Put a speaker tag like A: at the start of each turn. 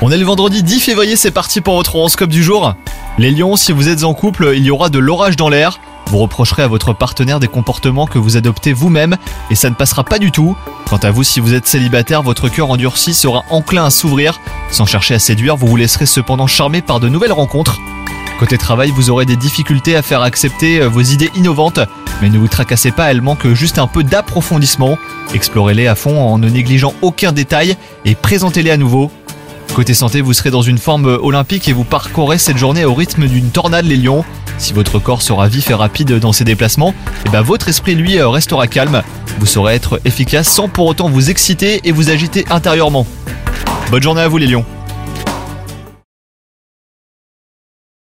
A: On est le vendredi 10 février, c'est parti pour votre horoscope du jour. Les lions, si vous êtes en couple, il y aura de l'orage dans l'air. Vous reprocherez à votre partenaire des comportements que vous adoptez vous-même et ça ne passera pas du tout. Quant à vous, si vous êtes célibataire, votre cœur endurci sera enclin à s'ouvrir. Sans chercher à séduire, vous vous laisserez cependant charmer par de nouvelles rencontres. Côté travail, vous aurez des difficultés à faire accepter euh, vos idées innovantes, mais ne vous tracassez pas, elles manquent juste un peu d'approfondissement. Explorez-les à fond en ne négligeant aucun détail et présentez-les à nouveau. Côté santé, vous serez dans une forme olympique et vous parcourez cette journée au rythme d'une tornade les lions. Si votre corps sera vif et rapide dans ses déplacements, et ben votre esprit lui restera calme. Vous saurez être efficace sans pour autant vous exciter et vous agiter intérieurement. Bonne journée à vous les lions